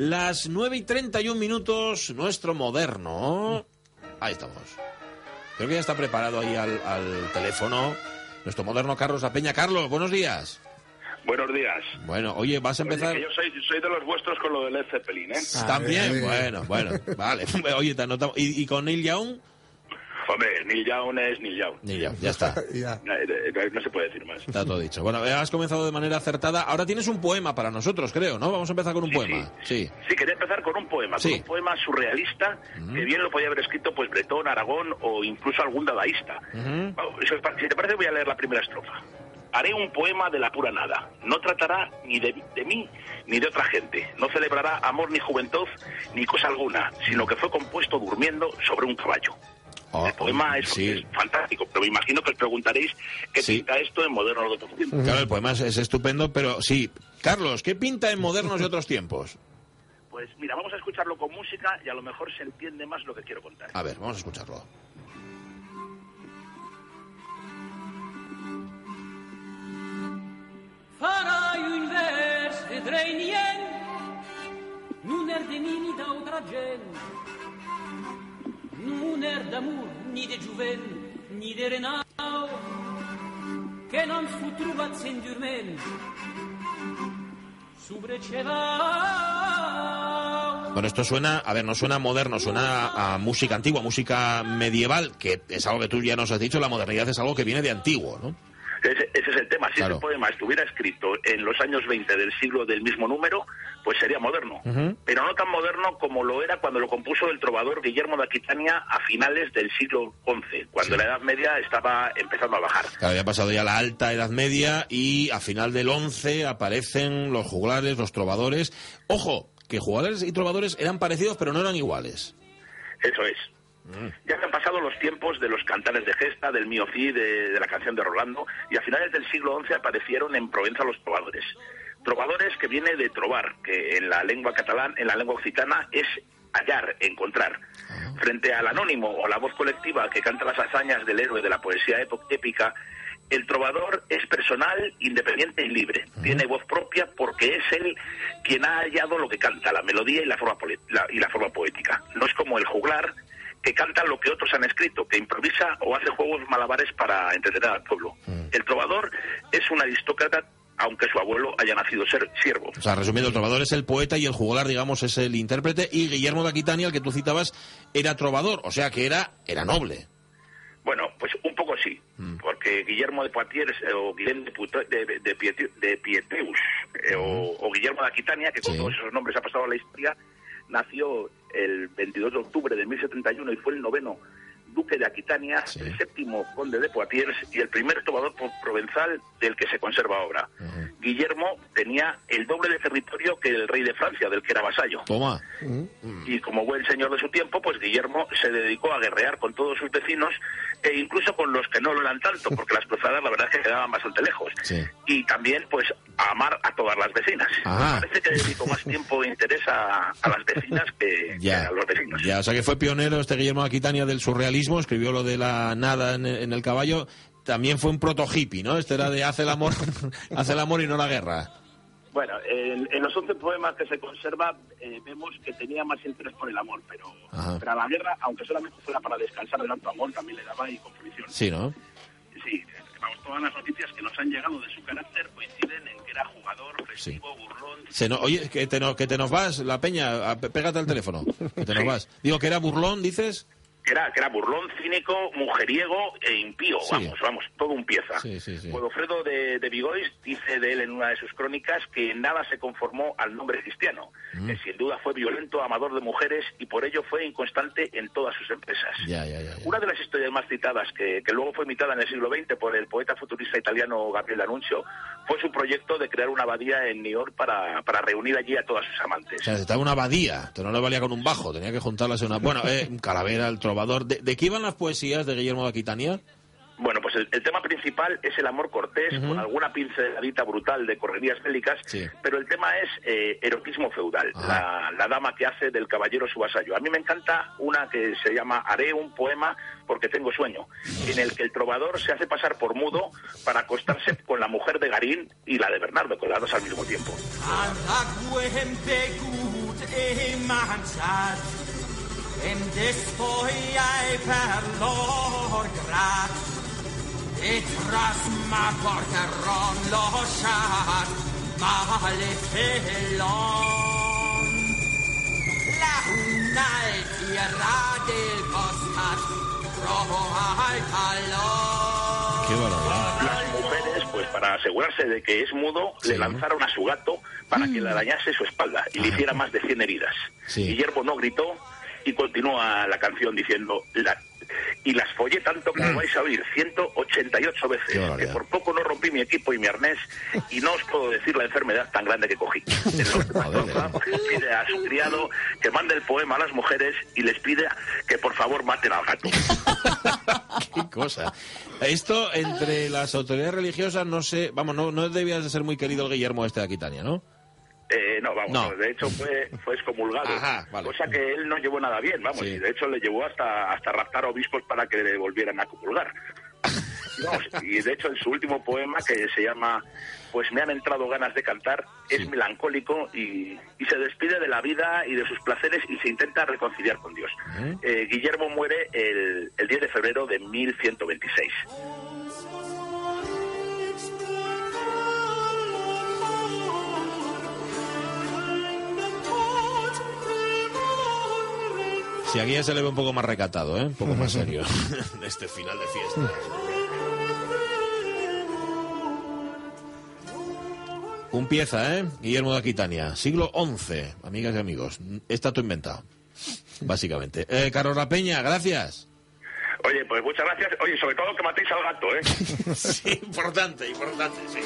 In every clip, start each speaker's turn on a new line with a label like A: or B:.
A: Las 9 y 31 minutos, nuestro moderno. Ahí estamos. Creo que ya está preparado ahí al, al teléfono nuestro moderno Carlos La Peña. Carlos, buenos días.
B: Buenos días.
A: Bueno, oye, vas a empezar.
B: que yo soy, soy de los vuestros con lo del Led Zeppelin, ¿eh?
A: También, bueno, bueno, vale. Oye, te anotamos. ¿Y, y con Neil Young?
B: Hombre, Neil Young es Neil Young.
A: Neil Young, ya está.
C: Ya.
B: No, no- se puede decir más.
A: Está todo dicho. Bueno, eh, has comenzado de manera acertada. Ahora tienes un poema para nosotros, creo, ¿no? Vamos a empezar con un
B: Sí,
A: poema. Sí.
B: Sí, quería empezar con un poema,
A: Sí.
B: con un poema surrealista que bien lo podía haber escrito pues Bretón, Aragón o incluso algún dadaísta. Si te parece voy a leer la primera estrofa. Haré un poema de la pura nada. No tratará ni de, de mí ni de otra gente. No celebrará amor ni juventud ni cosa alguna, sino que fue compuesto durmiendo sobre un caballo.
A: Oh,
B: el poema es,
A: sí.
B: es fantástico, pero me imagino que os preguntaréis qué
A: Sí.
B: pinta esto en moderno de otros tiempos.
A: Claro, el poema es, es estupendo, pero sí. Carlos, ¿qué pinta en modernos de otros tiempos?
B: Pues mira, vamos a escucharlo con música y a lo mejor se entiende más lo que quiero contar.
A: A ver, vamos a escucharlo.
D: Farai un vers, nient, non er de mi ni d'altra gent, ni de ni de renau, que non fu trobat.
A: Bueno, esto suena, a ver, no suena moderno, suena a música antigua, música medieval, que es algo que tú ya nos has dicho, la modernidad es algo que viene de antiguo, ¿no?
B: Ese, ese es el tema. Si
A: Claro.
B: ese poema estuviera escrito en los años 20 del siglo del mismo número, pues sería moderno. Pero no tan moderno como lo era cuando lo compuso el trovador Guillermo de Aquitania a finales del siglo XI, cuando
A: Sí.
B: la Edad Media estaba empezando a bajar.
A: Claro, había pasado ya la alta Edad Media y a final del 11 aparecen los juglares, los trovadores. Ojo, que juglares y trovadores eran parecidos, pero no eran iguales.
B: Eso es. Ya se han pasado los tiempos de los cantares de gesta, del mío de, de la canción de Rolando, y a finales del siglo XI aparecieron en Provenza los trovadores. Trovadores que viene de trobar, que en la lengua catalán, en la lengua occitana, es hallar, encontrar. Frente al anónimo o la voz colectiva que canta las hazañas del héroe de la poesía épica, el trovador es personal, independiente y libre. Tiene voz propia porque es él quien ha hallado lo que canta, la melodía y la forma, la- y la forma poética. No es como el juglar, que canta lo que otros han escrito, que improvisa o hace juegos malabares para entretener al pueblo. El trovador es un aristócrata, aunque su abuelo haya nacido ser siervo.
A: O sea, resumiendo, el trovador es el poeta y el juglar, digamos, es el intérprete. Y Guillermo de Aquitania, el que tú citabas, era trovador, o sea que era, era noble.
B: Bueno, pues un poco sí, porque Guillermo de Poitiers o Guillermo de, Puto- de, de, Pieteus eh, o, o Guillermo de Aquitania, que con
A: Sí.
B: todos esos nombres ha pasado a la historia, nació el 22 de octubre de 1071 y fue el noveno duque de Aquitania,
A: Sí.
B: el séptimo conde de Poitiers y el primer trovador pro- provenzal del que se conserva obra. Guillermo tenía el doble de territorio que el rey de Francia, del que era vasallo.
A: Toma.
B: Y como buen señor de su tiempo, pues Guillermo se dedicó a guerrear con todos sus vecinos e incluso con los que no lo eran tanto, porque las cruzadas la verdad es que quedaban bastante lejos.
A: Sí.
B: Y también, pues, a amar a todas las vecinas. Parece que dedicó más tiempo e interés a, a las vecinas que, que
A: Ya,
B: a los vecinos.
A: ya, o sea que fue pionero este Guillermo Aquitania del surrealismo, escribió lo de la nada en, en el caballo, también fue un proto hippie, ¿no? Este era de hace el amor, hace el amor y no la guerra.
B: Bueno, en, en los 11 poemas que se conserva eh, vemos que tenía más interés por el amor, pero,
A: Ajá.
B: pero a la guerra, aunque solamente fuera para descansar de tanto amor, también le daba y con fruición.
A: Sí, ¿no?
B: Sí, vamos, todas las noticias que nos han llegado de su carácter coinciden en que era jugador, festivo, burlón.
A: Se no- oye, que te, no- que te nos vas, la peña, a- pégate al teléfono, que te nos vas. Digo que era burlón, dices.
B: Que era, que era burlón, cínico, mujeriego e impío.
A: Sí.
B: Vamos, vamos, todo un pieza.
A: Sí, sí, sí.
B: Godofredo de, de Vigois dice de él en una de sus crónicas que nada se conformó al nombre cristiano,
A: Mm.
B: que sin duda fue violento, amador de mujeres y por ello fue inconstante en todas sus empresas.
A: Ya, ya, ya.
B: Una de las historias más citadas, que, que luego fue imitada en el siglo XX por el poeta futurista italiano Gabriel D'Annunzio, fue su proyecto de crear una abadía en New York para, para reunir allí a todas sus amantes.
A: O sea, estaba una abadía, no le valía con un bajo, tenía que juntarlas en una... Bueno, eh, Calavera, el trovador. ¿De, de qué iban las poesías de Guillermo de Aquitania?
B: Bueno, pues el, el tema principal es el amor cortés, con alguna pinceladita brutal de correrías bélicas,
A: Sí.
B: pero el tema es eh, erotismo feudal,
A: Ah.
B: la, la dama que hace del caballero su vasallo. A mí me encanta una que se llama Haré un poema porque tengo sueño, en el que el trovador se hace pasar por mudo para acostarse con la mujer de Garín y la de Bernardo, con las dos al mismo tiempo.
C: Mangiat em despoiai per lor grat e tras ma porteron lo chat male felon la unai tierra del costat rojo al calor
A: Qué barbaridad.
B: Las mujeres, pues para asegurarse de que es mudo,
A: Sí.
B: le lanzaron a su gato para que le arañase su espalda y le hiciera más de 100 heridas.
A: Sí.
B: Guillermo no gritó y continúa la canción diciendo... La, y las follé tanto como vais a oír, 188
A: Qué
B: veces, que por poco no rompí mi equipo y mi arnés, y no os puedo decir la enfermedad tan grande que cogí. Pide a su criado que mande el poema a las mujeres y les pide que por favor maten al gato.
A: Qué cosa. Esto entre las autoridades religiosas no sé, vamos, no, no debía de ser muy querido el Guillermo este de Aquitania, ¿no?
B: Eh, no, vamos,
A: No.
B: de hecho fue, fue excomulgado.
A: Ajá, vale.
B: Cosa que él no llevó nada bien, vamos,
A: Sí.
B: y de hecho le llevó hasta, hasta raptar obispos para que le volvieran a comulgar. Vamos, y de hecho en su último poema, que se llama Pues me han entrado ganas de cantar, es melancólico y, y se despide de la vida y de sus placeres y se intenta reconciliar con Dios. Eh, Guillermo muere el, el 10 de febrero de 1126.
A: Si aquí ya se le ve un poco más recatado, ¿eh? Un poco más serio. de este final de fiesta. Un pieza, ¿eh? Guillermo de Aquitania. Siglo XI, amigas y amigos. Está todo inventado. Básicamente. Eh, Carlos La Peña, gracias.
B: Oye, pues muchas gracias. Oye, sobre todo que matéis al gato, ¿eh?
A: Sí, importante, importante, sí.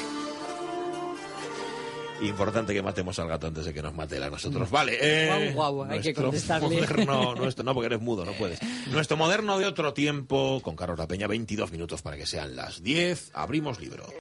A: Importante que matemos al gato antes de que nos mate a nosotros. Vale. Eh,
E: Guau, guau, hay que contestarle.
A: Moderno, nuestro, no, porque eres mudo, no puedes. Nuestro moderno de otro tiempo, con Carlos La Peña, 22 minutos para que sean las 10. Abrimos libro.